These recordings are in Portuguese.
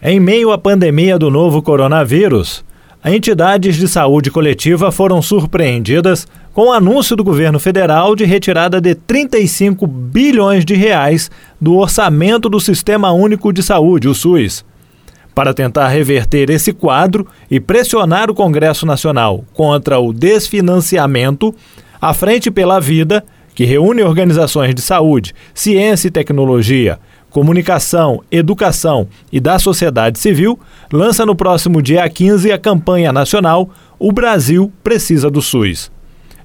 Em meio à pandemia do novo coronavírus, entidades de saúde coletiva foram surpreendidas com o anúncio do governo federal de retirada de 35 bilhões de reais do orçamento do Sistema Único de Saúde, o SUS. Para tentar reverter esse quadro e pressionar o Congresso Nacional contra o desfinanciamento, a Frente pela Vida, que reúne organizações de saúde, ciência e tecnologia, comunicação, educação e da sociedade civil, lança no próximo dia 15 a campanha nacional O Brasil Precisa do SUS.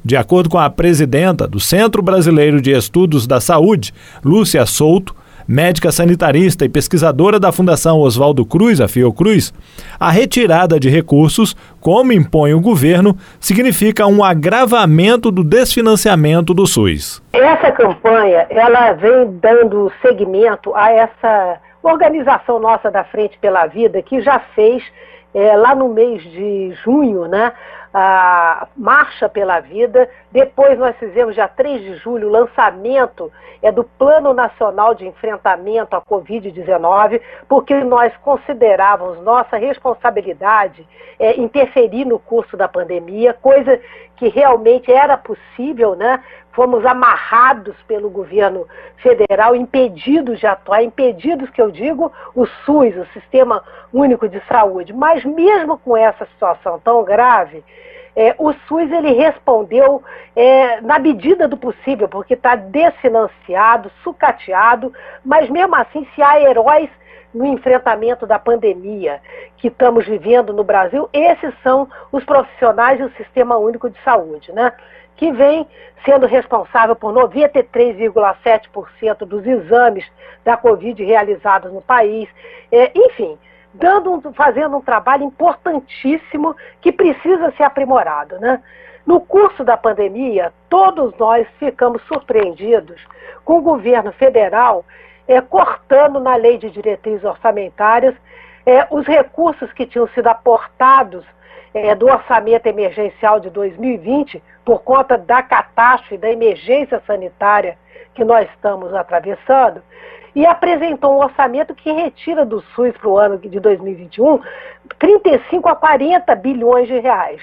De acordo com a presidenta do Centro Brasileiro de Estudos da Saúde, Lúcia Souto, médica sanitarista e pesquisadora da Fundação Oswaldo Cruz, a Fiocruz, a retirada de recursos, como impõe o governo, significa um agravamento do desfinanciamento do SUS. Essa campanha, ela vem dando seguimento a essa organização nossa da Frente pela Vida, que já fez é, lá no mês de junho, né, a Marcha pela Vida. Depois nós fizemos, dia 3 de julho, o lançamento é, do Plano Nacional de Enfrentamento à Covid-19, porque nós considerávamos nossa responsabilidade é, interferir no curso da pandemia, coisa que realmente era possível, né? Fomos amarrados pelo governo federal, impedidos de atuar, impedidos, que eu digo, o SUS, o Sistema Único de Saúde. Mas mesmo com essa situação tão grave, é, o SUS ele respondeu é, na medida do possível, porque está desfinanciado, sucateado, mas mesmo assim, se há heróis no enfrentamento da pandemia que estamos vivendo no Brasil, esses são os profissionais do Sistema Único de Saúde, né? que vem sendo responsável por 93,7% dos exames da Covid realizados no país. É, enfim, dando, fazendo um trabalho importantíssimo que precisa ser aprimorado. Né? No curso da pandemia, todos nós ficamos surpreendidos com o governo federal é, cortando na lei de diretrizes orçamentárias é, os recursos que tinham sido aportados é, do orçamento emergencial de 2020 por conta da catástrofe, da emergência sanitária que nós estamos atravessando, e apresentou um orçamento que retira do SUS para o ano de 2021 35 a 40 bilhões de reais.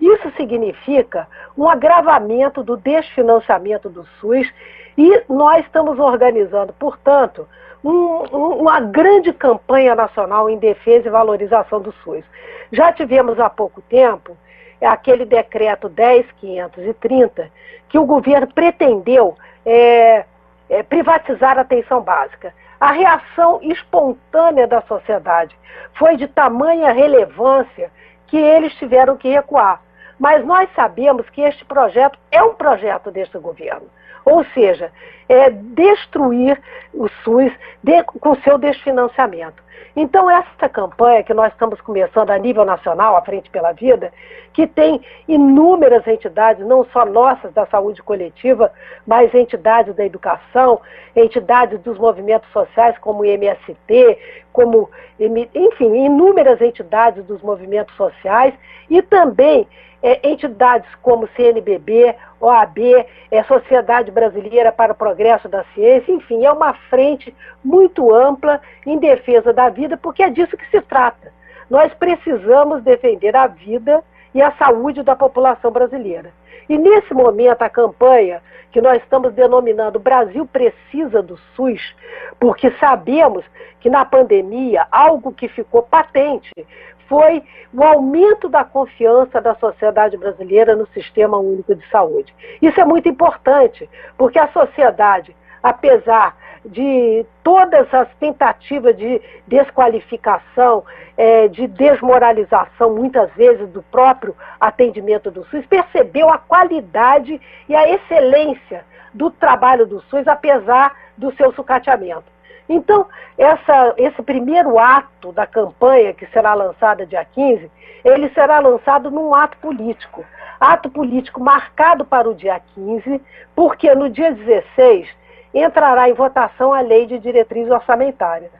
Isso significa um agravamento do desfinanciamento do SUS e nós estamos organizando, portanto, um, uma grande campanha nacional em defesa e valorização do SUS. Já tivemos há pouco tempo aquele decreto 10.530 que o governo pretendeu é, é, privatizar a atenção básica. A reação espontânea da sociedade foi de tamanha relevância que eles tiveram que recuar. Mas nós sabemos que este projeto é um projeto deste governo. Ou seja, é destruir o SUS de, com seu desfinanciamento. Então, essa campanha que nós estamos começando a nível nacional, a Frente pela Vida, que tem inúmeras entidades, não só nossas da saúde coletiva, mas entidades da educação, entidades dos movimentos sociais, como o MST, como, enfim, inúmeras entidades dos movimentos sociais, e também é, entidades como CNBB, OAB, é, Sociedade Brasileira para o Progresso da Ciência, enfim, é uma frente muito ampla em defesa da vida, porque é disso que se trata. Nós precisamos defender a vida e a saúde da população brasileira. E nesse momento, a campanha que nós estamos denominando Brasil precisa do SUS, porque sabemos que na pandemia algo que ficou patente foi o aumento da confiança da sociedade brasileira no Sistema Único de Saúde. Isso é muito importante, porque a sociedade, apesar de todas as tentativas de desqualificação, é, de desmoralização, muitas vezes, do próprio atendimento do SUS, percebeu a qualidade e a excelência do trabalho do SUS, apesar do seu sucateamento. Então, essa, esse primeiro ato da campanha, que será lançada dia 15, ele será lançado num ato político. Ato político marcado para o dia 15, porque no dia 16 entrará em votação a lei de diretrizes orçamentárias.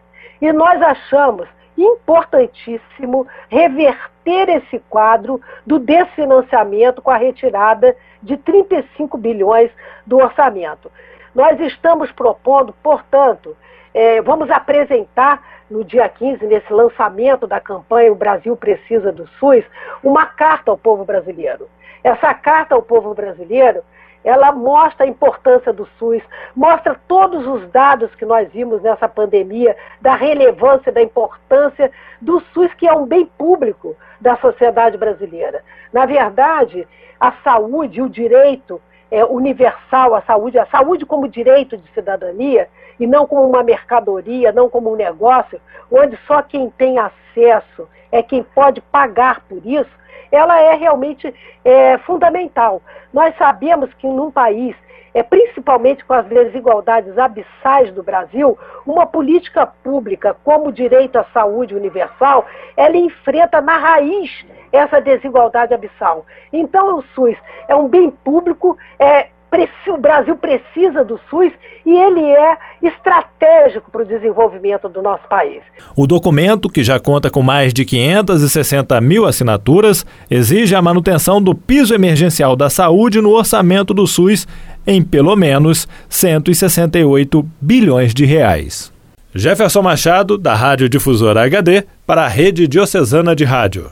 E nós achamos importantíssimo reverter esse quadro do desfinanciamento com a retirada de 35 bilhões do orçamento. Nós estamos propondo, portanto, é, vamos apresentar no dia 15, nesse lançamento da campanha O Brasil Precisa do SUS, uma carta ao povo brasileiro. Essa carta ao povo brasileiro, ela mostra a importância do SUS, mostra todos os dados que nós vimos nessa pandemia, da relevância, da importância do SUS, que é um bem público da sociedade brasileira. Na verdade, a saúde, o direito é, universal à saúde, a saúde como direito de cidadania e não como uma mercadoria, não como um negócio, onde só quem tem acesso é quem pode pagar por isso, ela é realmente é, fundamental. Nós sabemos que num país, é, principalmente com as desigualdades abissais do Brasil, uma política pública como direito à saúde universal, ela enfrenta na raiz essa desigualdade abissal. Então, o SUS é um bem público, é, o Brasil precisa do SUS e ele é estratégico para o desenvolvimento do nosso país. O documento, que já conta com mais de 560 mil assinaturas, exige a manutenção do piso emergencial da saúde no orçamento do SUS em pelo menos 168 bilhões de reais. Jefferson Machado, da Rádio Difusora HD, para a Rede Diocesana de Rádio.